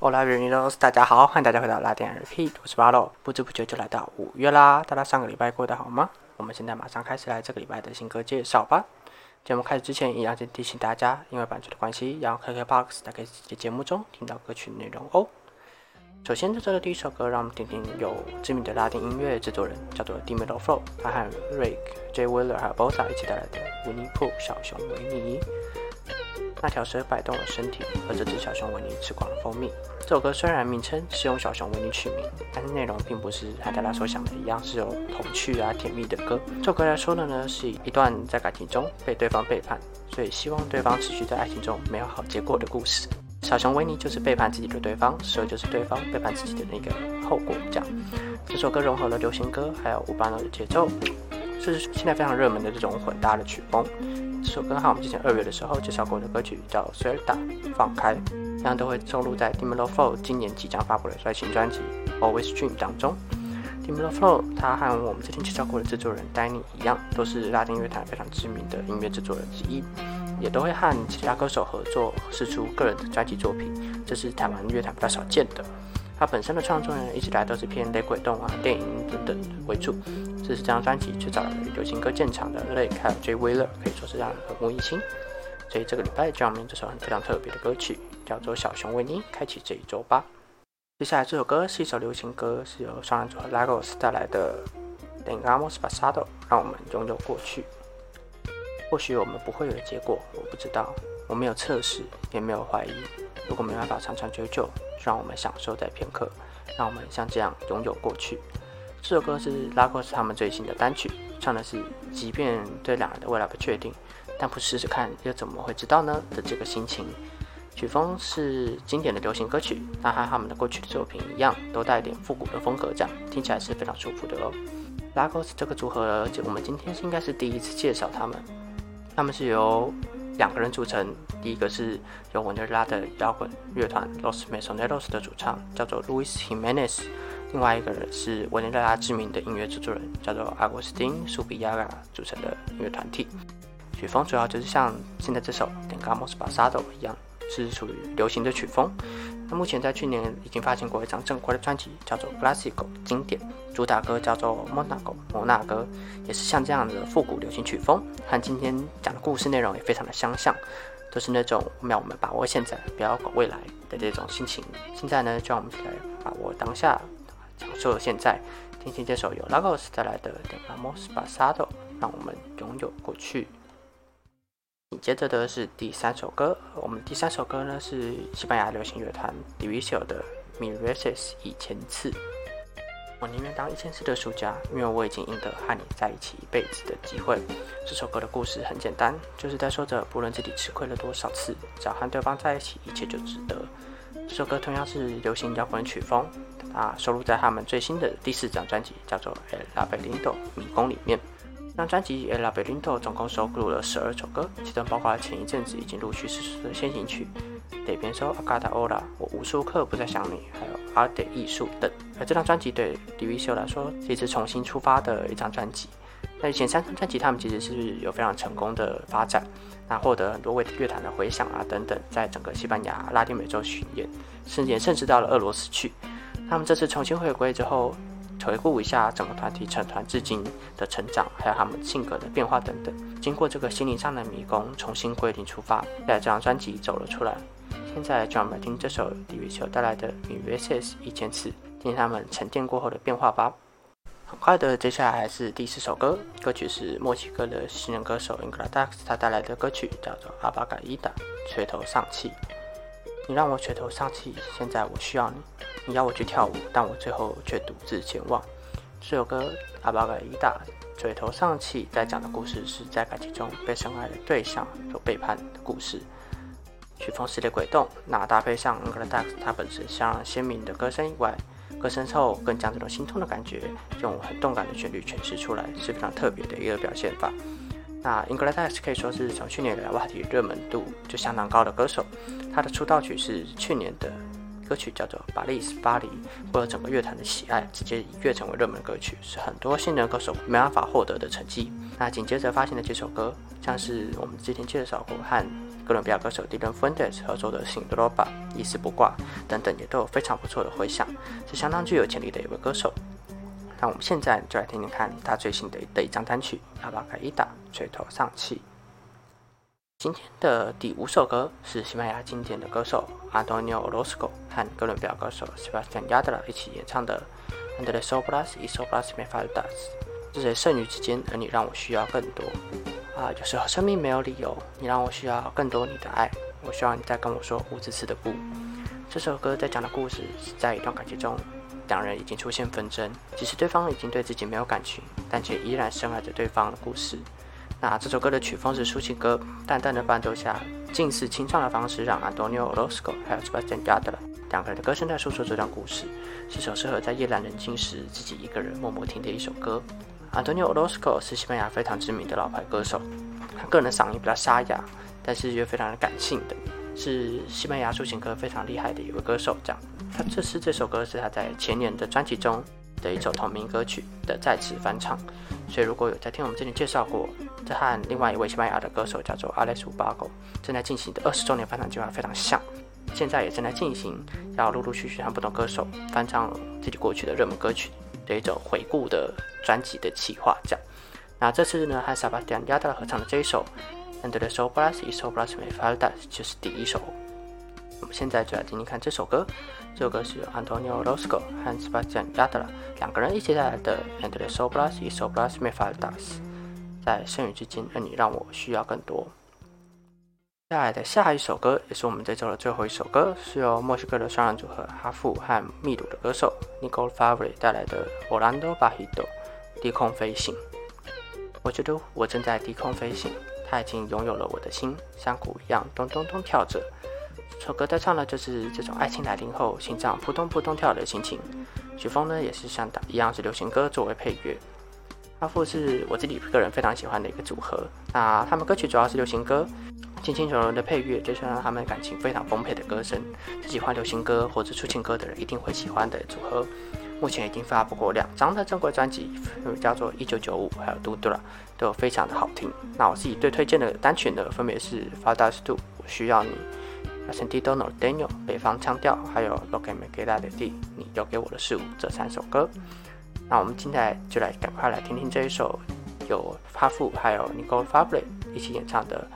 我拉瑞尼罗斯，大家好，欢迎大家回到拉丁 RP，我是巴洛。不知不觉就来到五月啦，大家上个礼拜过得好吗？我们现在马上开始来这个礼拜的新歌介绍吧。节目开始之前，一样先提醒大家，因为版权的关系，要 KKBOX 在可以在节目中听到歌曲内容哦。首先，这周的第一首歌，让我们听听有知名的拉丁音乐制作人叫做 d i m e l o Flow，他和 Rick J Wheeler 还有 Bossa 一起带来的《维尼铺小熊维尼》。那条蛇摆动了身体，而这只小熊维尼吃光了蜂蜜。这首歌虽然名称是用小熊维尼取名，但是内容并不是和大家所想的一样是有童趣啊、甜蜜的歌。这首歌来说的呢，是一段在感情中被对方背叛，所以希望对方持续在爱情中没有好结果的故事。小熊维尼就是背叛自己的对方，蛇就是对方背叛自己的那个后果。这样，这首歌融合了流行歌还有乌巴诺的节奏，是现在非常热门的这种混搭的曲风。这首歌和我们之前二月的时候介绍过的歌曲叫《s w e r d a 放开，一样都会收录在 Dimelo Flow 今年即将发布的最新专辑《Always Dream》当中。Dimelo Flow 他和我们之前介绍过的制作人 Danny 一样，都是拉丁乐坛非常知名的音乐制作人之一，也都会和其他歌手合作，试出个人的专辑作品，这是台湾乐坛比较少见的。他本身的创作呢，一直来都是偏雷鬼动啊、电影等等为主。这是这张专辑最早流行歌建厂的 Lake 还有 J Wheeler，可以说是让人耳目一新。所以这个礼拜就让我们用这首很非常特别的歌曲，叫做《小熊维尼》，开启这一周吧。接下来这首歌是一首流行歌，是由双人组合 Lagos 带来的《Dengamos Pasado》，让我们拥有过去。或许我们不会有结果，我不知道。我没有测试，也没有怀疑。如果没办法长长久久，就让我们享受在片刻，让我们像这样拥有过去。这首歌是拉克斯他们最新的单曲，唱的是即便对两人的未来不确定，但不试试看又怎么会知道呢的这个心情。曲风是经典的流行歌曲，但和他们的过去的作品一样，都带一点复古的风格，这样听起来是非常舒服的哦。拉克斯这个组合，我们今天应该是第一次介绍他们，他们是由。两个人组成，第一个是由委内瑞拉的摇滚乐团 Los Mesoneros 的主唱叫做 Luis Jimenez，另外一个人是委内瑞拉知名的音乐制作人叫做 Agustin Subiaga 组成的音乐团体。曲风主要就是像现在这首 Dengamos Pasado 一样，是属于流行的曲风。那目前在去年已经发行过一张正规的专辑，叫做《Classical》经典，主打歌叫做《Monaco》摩纳哥，也是像这样的复古流行曲风，和今天讲的故事内容也非常的相像，都是那种让我们把握现在，不要管未来的这种心情。现在呢，就让我们一起来把握当下，享受现在，听听这首由 Lagos 带来的《Dengamos Pasado》，让我们拥有过去。紧接着的是第三首歌，我们第三首歌呢是西班牙流行乐团 Divisio 的《Mi Reses》一千次。我宁愿当一千次的输家，因为我已经赢得和你在一起一辈子的机会。这首歌的故事很简单，就是在说着不论自己吃亏了多少次，只要和对方在一起，一切就值得。这首歌同样是流行摇滚曲风，啊，收录在他们最新的第四张专辑，叫做《El Laberinto》迷宫里面。这张专辑《El Laberinto》总共收录了十二首歌，其中包括前一阵子已经陆续释出的先行曲《得边收 Agata Ola》，我无数刻不在想你，还有《Art 艺术》等。而这张专辑对 Dvisio 来说是一次重新出发的一张专辑。那以前三张专辑他们其实是有非常成功的发展，那获得很多为乐坛的回响啊等等，在整个西班牙、拉丁美洲巡演，甚至甚至到了俄罗斯去。他们这次重新回归之后。回顾一下整个团体成团至今的成长，还有他们性格的变化等等。经过这个心灵上的迷宫，重新归零出发，在这张专辑走了出来。现在就让我们听这首 d v 球带来的《与 VSS 一千次》，听他们沉淀过后的变化吧。很快的，接下来还是第四首歌，歌曲是墨西哥的新人歌手 Ingradax 他带来的歌曲，叫做《阿巴嘎伊达》，垂头丧气。你让我垂头丧气，现在我需要你。你要我去跳舞，但我最后却独自前往。这首歌《阿巴盖伊达》垂头丧气，在讲的故事是在感情中被深爱的对象所背叛的故事。曲风是列鬼动，那搭配上 n g l a d a x 它本身像鲜明的歌声以外，歌声后更将这种心痛的感觉用很动感的旋律诠释出来，是非常特别的一个表现法。那 i n g l a d a x 可以说是从去年以来话题热门度就相当高的歌手，他的出道曲是去年的歌曲叫做《巴黎是巴黎》，获得整个乐坛的喜爱，直接一跃成为热门歌曲，是很多新人歌手没办法获得的成绩。那紧接着发行的几首歌，像是我们之前介绍过和哥伦比亚歌手 Dylan Fuentes 合作的《新德罗巴》《一丝不挂》等等，也都有非常不错的回响，是相当具有潜力的一位歌手。那我们现在就来听听看他最新的的一张单曲《阿巴卡伊达》，垂头丧气。今天的第五首歌是西班牙经典的歌手 Antonio Orozco 和哥伦比亚歌手 Sebastián Yatra 一起演唱的《Entre sobras y sobras me faltas》。这在剩余之间，而你让我需要更多。啊，有时候生命没有理由，你让我需要更多你的爱。我希望你再跟我说无字词的不。这首歌在讲的故事是在一段感情中，两人已经出现纷争，即使对方已经对自己没有感情，但却依然深爱着对方的故事。那这首歌的曲风是抒情歌，淡淡的伴奏下，近似清唱的方式，让 Antonio Orozco 还有 Sebastián Yatra 两个人的歌声在诉说这段故事，是首适合在夜阑人静时自己一个人默默听的一首歌。Antonio Orozco 是西班牙非常知名的老牌歌手，他个人嗓音比较沙哑，但是又非常的感性的，是西班牙抒情歌非常厉害的一位歌手。这样，他这次这首歌是他在前年的专辑中的一首同名歌曲的再次翻唱，所以如果有在听我们之前介绍过。这和另外一位西班牙的歌手叫做 Alex Ubago 正在进行的二十周年翻唱计划非常像，现在也正在进行，要陆陆续续和不同歌手翻唱自己过去的热门歌曲的一种回顾的专辑的企划。这样，那这次呢和 Sebastián Yatra 合唱的这一首《And the Soul Plus Is Soul Plus Me Faltas》就是第一首。我们现在就来听听看这首歌。这首歌是 Antonio Rosco 和 Sebastián Yatra 两个人一起带来的《And the Soul Plus Is Soul Plus Me Faltas》。在剩余之间，而你让我需要更多。接下来的下一首歌，也是我们这周的最后一首歌，是由墨西哥的双人组合哈夫和秘鲁的歌手 Nicole Favre 带来的《Orlando Bajito》低空飞行。我觉得我正在低空飞行，他已经拥有了我的心，像鼓一样咚咚咚跳着。这首歌在唱的就是这种爱情来临后，心脏扑通扑通跳的心情。曲风呢，也是像一样是流行歌作为配乐。阿富是我自己个人非常喜欢的一个组合。那他们歌曲主要是流行歌，轻轻柔柔的配乐，就像他们感情非常丰沛的歌声，喜欢流行歌或者抒情歌的人一定会喜欢的组合。目前已经发布过两张的正规专辑，叫做《一九九五》还有《嘟嘟啦》，都非常的好听。那我自己最推荐的单曲呢，分别是《Father Stu》我需要你，《Sentido Norteño》北方腔调，还有《Lo que me queda de ti》你留给我的事物这三首歌。那我们现在就来赶快来听听这一首由哈夫还有 Nicole Fabre 一起演唱的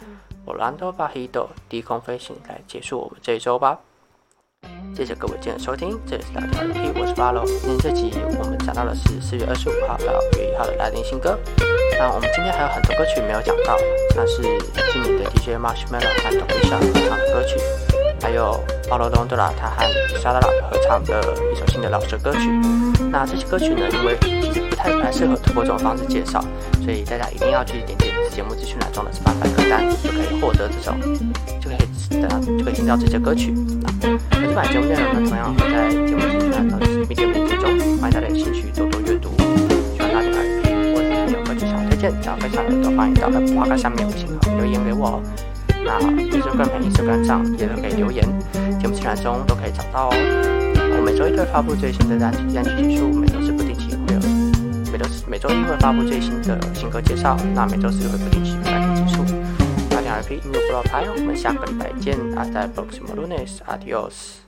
《Orlando Bajito》低空飞行来结束我们这一周吧。谢谢各位今天收听，这里是大家的 P，我是 Follow。今天这集我们讲到的是四月二十五号到五月一号的拉丁新歌。那我们今天还有很多歌曲没有讲到，像是知名的 DJ Marshmallow 和 Domisha 合唱的歌曲，还有 Paulo Londra 他和 s a d a 合唱的一首新的老舌歌曲。那这些歌曲呢，因为其实不太不太适合通过这种方式介绍，所以大家一定要去点点节目资讯栏中的 Spotify 歌单，就可以获得这种，就可以得到就可以听到这些歌曲。那这版节目内容呢，同样会在节目资讯栏的密切链接中，欢迎大家有兴趣多多阅读。喜欢拉丁 R&B 或者是有歌曲想推荐、想分享的，都欢迎到 Apple Podcast 下面五星好留言给我哦。那微信跟 Instagram 上也都可以留言，节目资讯栏中都可以找到哦。我每周一都会发布最新的单曲单曲结束，每周四不定期会有，每周四每周一会发布最新的新歌介绍，那每周四会不定期单曲结束。大家 R P New Blog 拍，我们下个礼拜见阿在 box m o l u n e s a d i o s。